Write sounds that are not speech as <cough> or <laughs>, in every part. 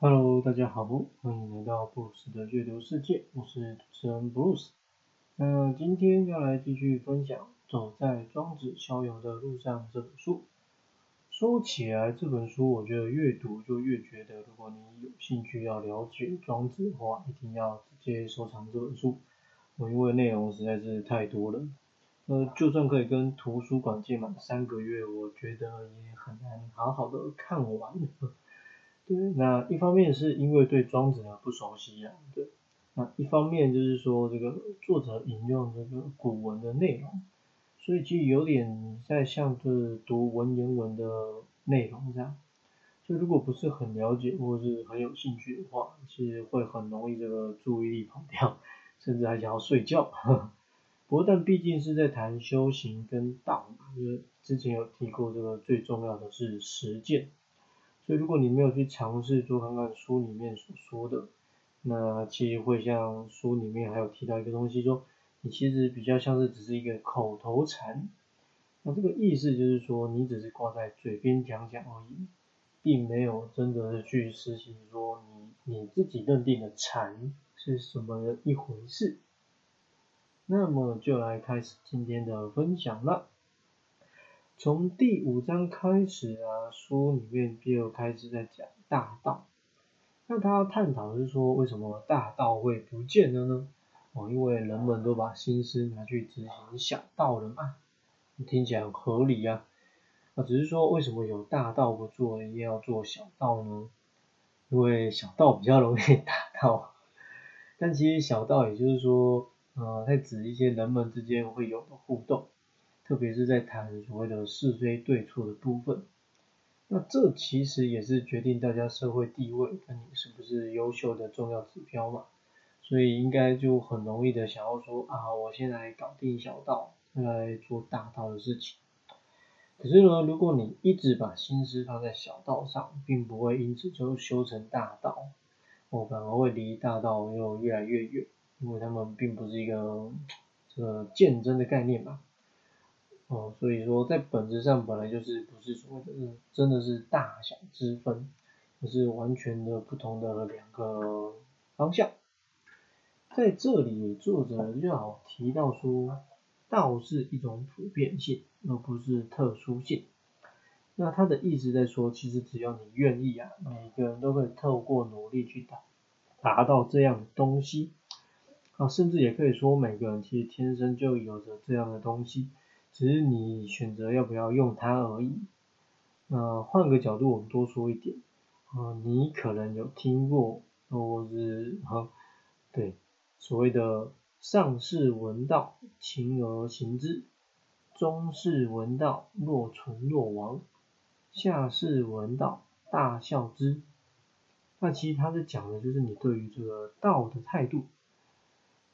Hello，大家好，欢迎来到布鲁斯的阅读世界，我是主持人布鲁斯。那今天要来继续分享《走在庄子逍遥的路上》这本书。说起来，这本书我觉得越读就越觉得，如果你有兴趣要了解庄子的话，一定要直接收藏这本书。我因为内容实在是太多了，呃，就算可以跟图书馆借满三个月，我觉得也很难好好的看完。对，那一方面是因为对庄子呢不熟悉啊，对，那一方面就是说这个作者引用这个古文的内容。所以其实有点在像是读文言文的内容这样，就如果不是很了解或者是很有兴趣的话，其实会很容易这个注意力跑掉，甚至还想要睡觉。呵 <laughs> 呵不过但毕竟是在谈修行跟道嘛，就是之前有提过这个最重要的是实践，所以如果你没有去尝试做看看书里面所说的，那其实会像书里面还有提到一个东西说。你其实比较像是只是一个口头禅，那这个意思就是说，你只是挂在嘴边讲讲而已，并没有真的是去实行说你你自己认定的禅是什么一回事。那么就来开始今天的分享了。从第五章开始啊，书里面就开始在讲大道。那他探讨是说，为什么大道会不见了呢？哦，因为人们都把心思拿去执行小道了嘛，听起来很合理啊。啊，只是说为什么有大道不做，也要做小道呢？因为小道比较容易达到。但其实小道也就是说，呃，在指一些人们之间会有的互动，特别是在谈所谓的是非对错的部分。那这其实也是决定大家社会地位跟你是不是优秀的重要指标嘛。所以应该就很容易的想要说啊，我先来搞定小道，再来做大道的事情。可是呢，如果你一直把心思放在小道上，并不会因此就修成大道，我，反而会离大道又越来越远，因为他们并不是一个这个竞争的概念嘛。哦，所以说在本质上本来就是不是说的真的是大小之分，而是完全的不同的两个方向。在这里，作者就好提到说，道是一种普遍性，而不是特殊性。那他的意思在说，其实只要你愿意啊，每个人都可以透过努力去达达到这样的东西啊，甚至也可以说，每个人其实天生就有着这样的东西，只是你选择要不要用它而已。那换个角度，我们多说一点啊，你可能有听过，或是哈，对。所谓的上士闻道，勤而行之；中士闻道，若存若亡；下士闻道，大笑之。那其实他是讲的就是你对于这个道的态度。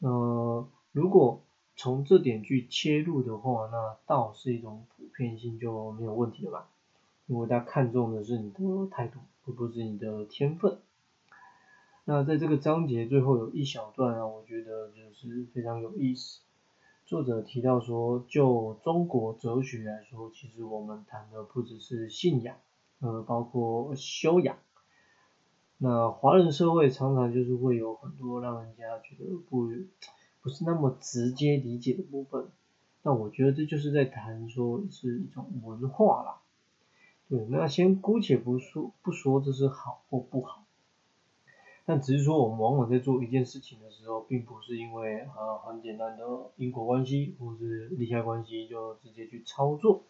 呃，如果从这点去切入的话，那道是一种普遍性就没有问题了吧？因为他看重的是你的态度，而不是你的天分。那在这个章节最后有一小段啊，我觉得就是非常有意思。作者提到说，就中国哲学来说，其实我们谈的不只是信仰，呃，包括修养。那华人社会常常就是会有很多让人家觉得不不是那么直接理解的部分。那我觉得这就是在谈说是一种文化啦。对，那先姑且不说不说这是好或不好。但只是说，我们往往在做一件事情的时候，并不是因为呃很简单的因果关系或是利害关系就直接去操作。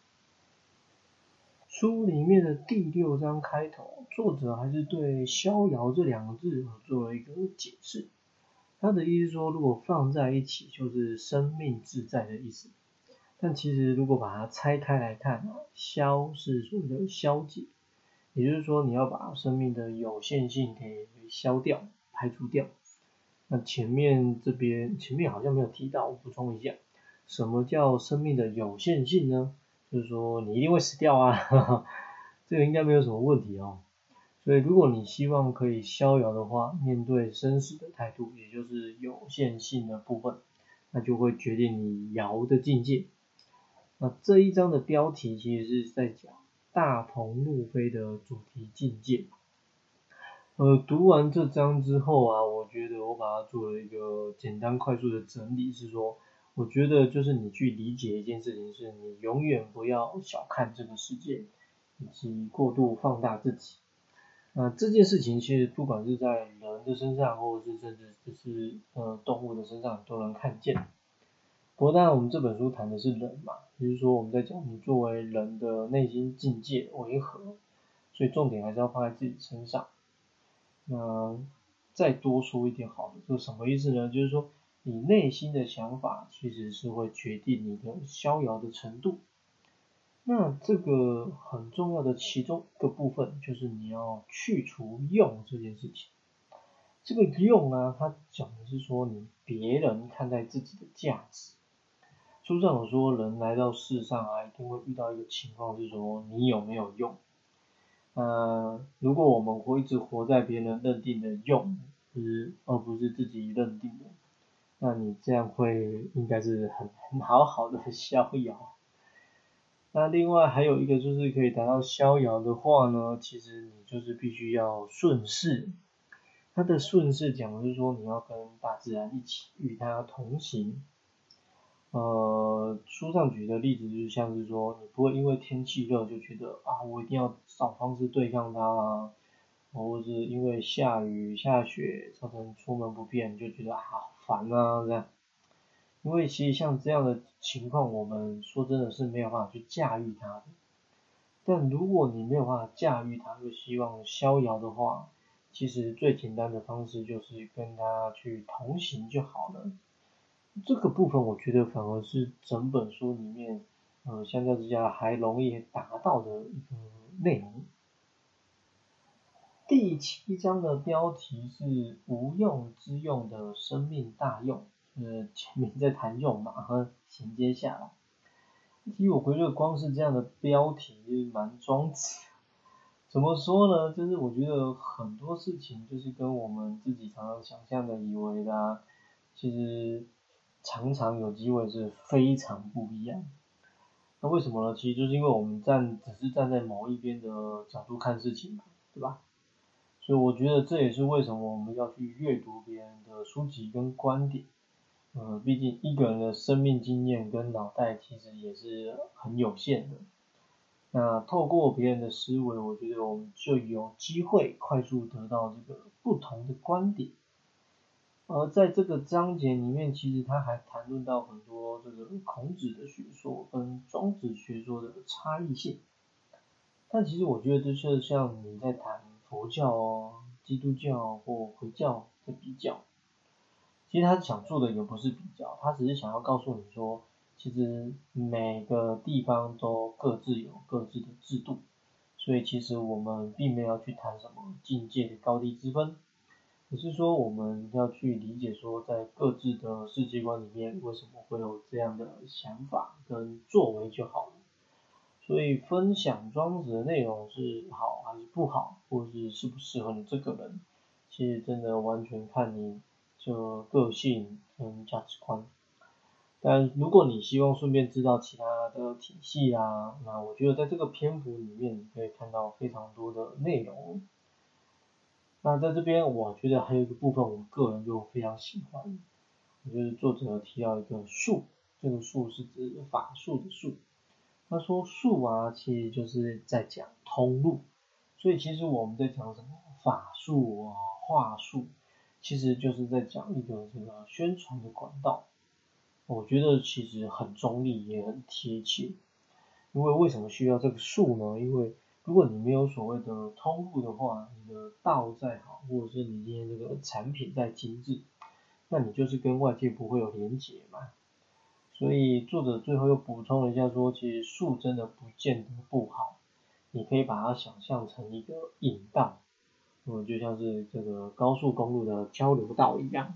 书里面的第六章开头，作者还是对“逍遥”这两个字做了一个解释。他的意思说，如果放在一起，就是生命自在的意思。但其实如果把它拆开来看，消是所谓的消解。也就是说，你要把生命的有限性给消掉、排除掉。那前面这边前面好像没有提到，我补充一下，什么叫生命的有限性呢？就是说你一定会死掉啊，<laughs> 这个应该没有什么问题哦。所以如果你希望可以逍遥的话，面对生死的态度，也就是有限性的部分，那就会决定你遥的境界。那这一章的标题其实是在讲。大鹏路飞的主题境界，呃，读完这章之后啊，我觉得我把它做了一个简单快速的整理，是说，我觉得就是你去理解一件事情，是你永远不要小看这个世界，以及过度放大自己。那这件事情其实不管是在人的身上，或者是甚至就是呃动物的身上都能看见。不过当然我们这本书谈的是人嘛，也就是说我们在讲你作为人的内心境界为何，所以重点还是要放在自己身上。那再多说一点好的，就什么意思呢？就是说你内心的想法其实是会决定你的逍遥的程度。那这个很重要的其中一个部分就是你要去除用这件事情。这个用啊，它讲的是说你别人看待自己的价值。书上有说，人来到世上啊，一定会遇到一个情况，是说你有没有用。呃，如果我们会一直活在别人认定的用，是而不是自己认定的，那你这样会应该是很很好好的 <laughs> 逍遥。那另外还有一个就是可以达到逍遥的话呢，其实你就是必须要顺势。它的顺势讲的是说你要跟大自然一起与它同行。呃，书上举的例子就是像是说，你不会因为天气热就觉得啊，我一定要找方式对抗它啊，或者是因为下雨下雪造成出门不便就觉得啊好烦啊这样。因为其实像这样的情况，我们说真的是没有办法去驾驭它的。但如果你没有办法驾驭它，又希望逍遥的话，其实最简单的方式就是跟它去同行就好了。这个部分我觉得反而是整本书里面，呃，相较之下还容易达到的一个内容。第七章的标题是“无用之用的生命大用”。呃，前面在谈用嘛，和衔接下来。其实我觉得光是这样的标题就蛮庄子。怎么说呢？就是我觉得很多事情就是跟我们自己常常想象的、以为的，其实常常有机会是非常不一样。那为什么呢？其实就是因为我们站只是站在某一边的角度看事情嘛，对吧？所以我觉得这也是为什么我们要去阅读别人的书籍跟观点。呃，毕竟一个人的生命经验跟脑袋其实也是很有限的。那透过别人的思维，我觉得我们就有机会快速得到这个不同的观点。而在这个章节里面，其实他还谈论到很多这个孔子的学说跟庄子学说的差异性。但其实我觉得这就像你在谈佛教哦、基督教或回教的比较。其实他想做的也不是比较，他只是想要告诉你说，其实每个地方都各自有各自的制度，所以其实我们并没有去谈什么境界的高低之分，只是说我们要去理解说，在各自的世界观里面，为什么会有这样的想法跟作为就好了。所以分享庄子的内容是好还是不好，或是适不适合你这个人，其实真的完全看你。就个性跟价值观，但如果你希望顺便知道其他的体系啊，那我觉得在这个篇幅里面你可以看到非常多的内容。那在这边我觉得还有一个部分，我个人就非常喜欢，就是作者提到一个术，这个术是指法术的术。他说术啊，其实就是在讲通路，所以其实我们在讲什么法术啊、话术。其实就是在讲一个这个宣传的管道，我觉得其实很中立也很贴切。因为为什么需要这个术呢？因为如果你没有所谓的通路的话，你的道再好，或者是你今天这个产品再精致，那你就是跟外界不会有连接嘛。所以作者最后又补充了一下说，其实术真的不见得不好，你可以把它想象成一个引道。嗯，就像是这个高速公路的交流道一样。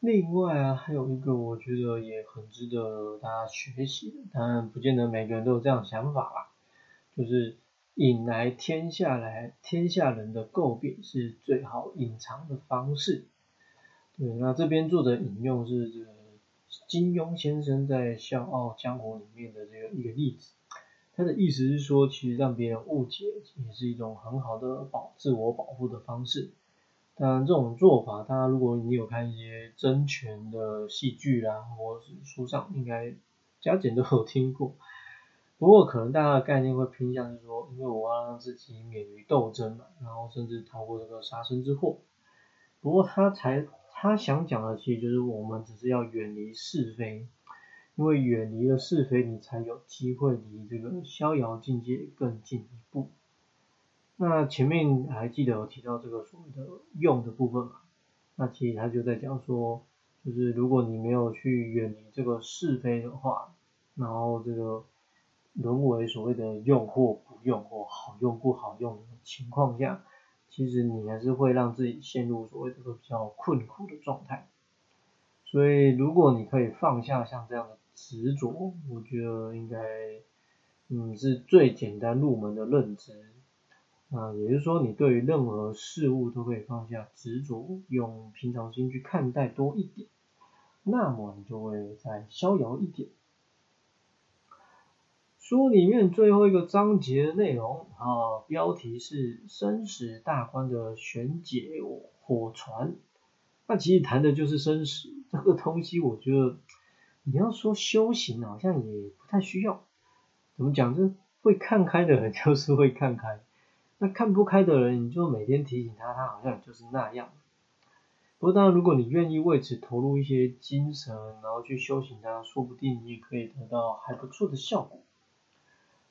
另外啊，还有一个我觉得也很值得大家学习的，当然不见得每个人都有这样想法啦。就是引来天下来，天下人的诟病是最好隐藏的方式。对，那这边做的引用是这个金庸先生在《笑傲江湖》里面的这个一个例子。他的意思是说，其实让别人误解也是一种很好的保自我保护的方式。当然，这种做法，大家如果你有看一些争权的戏剧啊，或是书上，应该加减都有听过。不过，可能大家的概念会偏向是说，因为我要让自己免于斗争嘛，然后甚至逃过这个杀身之祸。不过，他才他想讲的，其实就是我们只是要远离是非。因为远离了是非，你才有机会离这个逍遥境界更进一步。那前面还记得有提到这个所谓的用的部分嘛？那其实他就在讲说，就是如果你没有去远离这个是非的话，然后这个沦为所谓的用或不用或好用不好用的情况下，其实你还是会让自己陷入所谓这个比较困苦的状态。所以如果你可以放下像这样的。执着，我觉得应该，嗯，是最简单入门的认知。啊，也就是说，你对于任何事物都可以放下执着，用平常心去看待多一点，那么你就会再逍遥一点。书里面最后一个章节的内容啊，标题是生死大关的玄解火船。那其实谈的就是生死这个东西，我觉得。你要说修行好像也不太需要，怎么讲？这会看开的人 <laughs> 就是会看开，那看不开的人，你就每天提醒他，他好像就是那样。不过当然，如果你愿意为此投入一些精神，然后去修行它，说不定你也可以得到还不错的效果。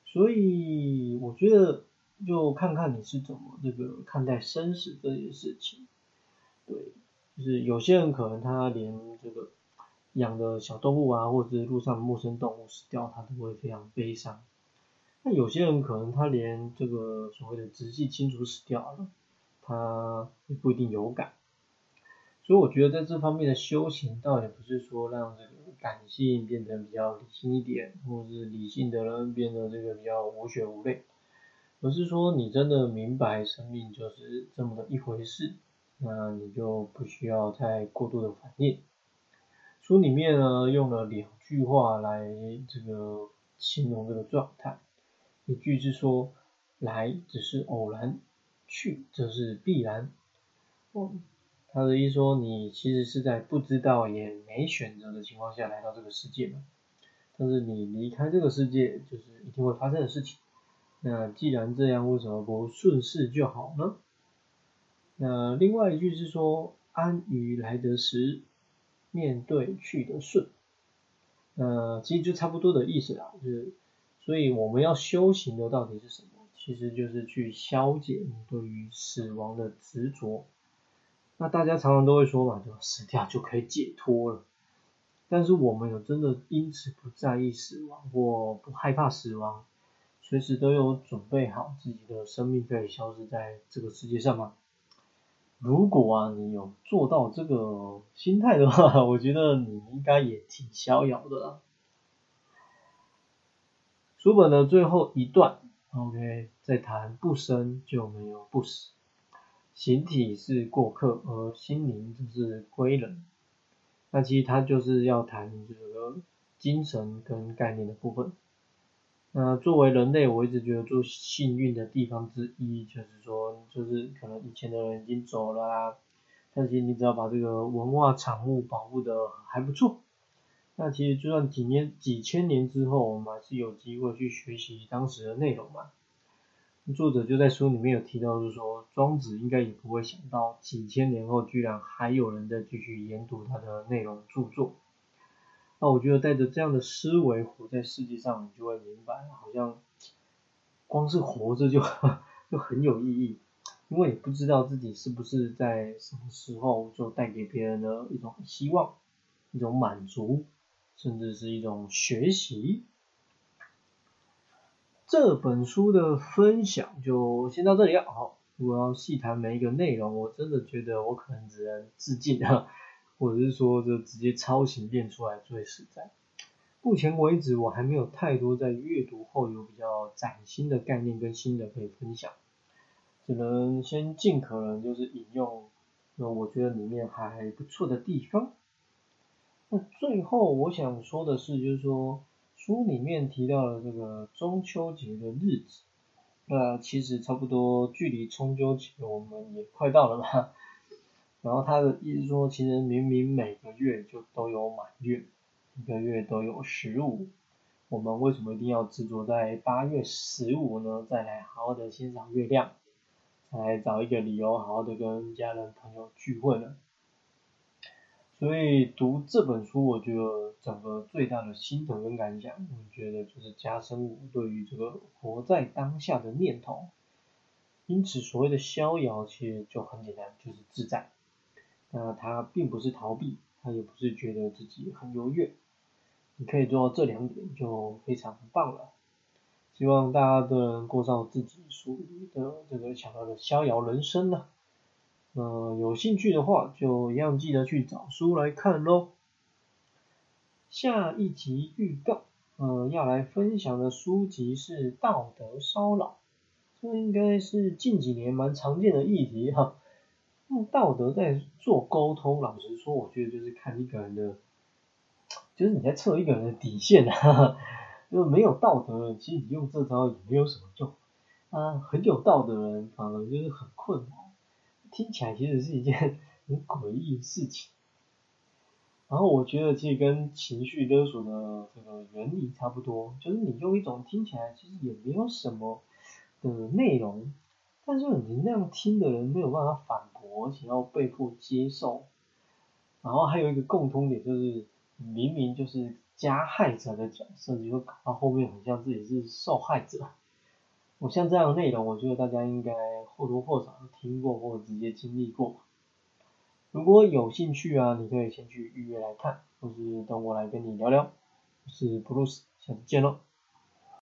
所以我觉得，就看看你是怎么这个看待生死这件事情。对，就是有些人可能他连这个。养的小动物啊，或者是路上的陌生动物死掉，他都会非常悲伤。那有些人可能他连这个所谓的直系亲属死掉了，他也不一定有感。所以我觉得在这方面的修行，倒也不是说让这个感性变得比较理性一点，或者是理性的人变得这个比较无血无泪，而是说你真的明白生命就是这么的一回事，那你就不需要再过度的反应。书里面呢用了两句话来这个形容这个状态，一句是说来只是偶然，去则是必然。哦，他的意思说你其实是在不知道也没选择的情况下来到这个世界嘛，但是你离开这个世界就是一定会发生的事情。那既然这样，为什么不顺势就好呢？那另外一句是说安于来得时。面对去的顺，呃，其实就差不多的意思啦，就是，所以我们要修行的到底是什么？其实就是去消解你对于死亡的执着。那大家常常都会说嘛，就死掉就可以解脱了。但是我们有真的因此不在意死亡或不害怕死亡，随时都有准备好自己的生命可以消失在这个世界上吗？如果啊，你有做到这个心态的话，我觉得你应该也挺逍遥的。书本的最后一段，OK，在谈不生就没有不死，形体是过客，而心灵就是归人。那其实他就是要谈这个精神跟概念的部分。那作为人类，我一直觉得最幸运的地方之一，就是说，就是可能以前的人已经走了啊，但是你只要把这个文化产物保护的还不错，那其实就算几年、几千年之后，我们还是有机会去学习当时的内容嘛。作者就在书里面有提到，就是说，庄子应该也不会想到，几千年后居然还有人在继续研读他的内容著作。那我觉得带着这样的思维活在世界上，你就会明白，好像光是活着就 <laughs> 就很有意义，因为你不知道自己是不是在什么时候就带给别人的一种希望、一种满足，甚至是一种学习。这本书的分享就先到这里了。好，如果要细谈每一个内容，我真的觉得我可能只能致敬啊。或者是说，就直接抄袭练出来最实在。目前为止，我还没有太多在阅读后有比较崭新的概念跟新的可以分享，只能先尽可能就是引用，那我觉得里面还不错的地方。那最后我想说的是，就是说书里面提到了这个中秋节的日子，那其实差不多距离中秋节我们也快到了吧。然后他的意思说，其实明明每个月就都有满月，一个月都有十五，我们为什么一定要执着在八月十五呢？再来好好的欣赏月亮，再来找一个理由好好的跟家人朋友聚会呢？所以读这本书，我觉得整个最大的心得跟感想，我觉得就是加深我对于这个活在当下的念头。因此，所谓的逍遥，其实就很简单，就是自在。那他并不是逃避，他也不是觉得自己很优越，你可以做到这两点就非常棒了。希望大家都能过上自己属于的这个想要的逍遥人生呢。呃，有兴趣的话就一样记得去找书来看喽。下一集预告，呃，要来分享的书籍是道德骚扰，这应该是近几年蛮常见的议题哈。用道德在做沟通，老实说，我觉得就是看一个人的，就是你在测一个人的底线啊。<laughs> 就是没有道德，其实你用这招也没有什么用啊。很有道德的人反而就是很困难，听起来其实是一件很诡异的事情。然后我觉得其实跟情绪勒索的这个原理差不多，就是你用一种听起来其实也没有什么的内容。但是你那样听的人没有办法反驳，而且要被迫接受。然后还有一个共通点就是，明明就是加害者的角色，你会搞到后面很像自己是受害者。我像这样的内容，我觉得大家应该或多或少听过或直接经历过。如果有兴趣啊，你可以先去预约来看，或是等我来跟你聊聊。我是 Bruce，下次见喽。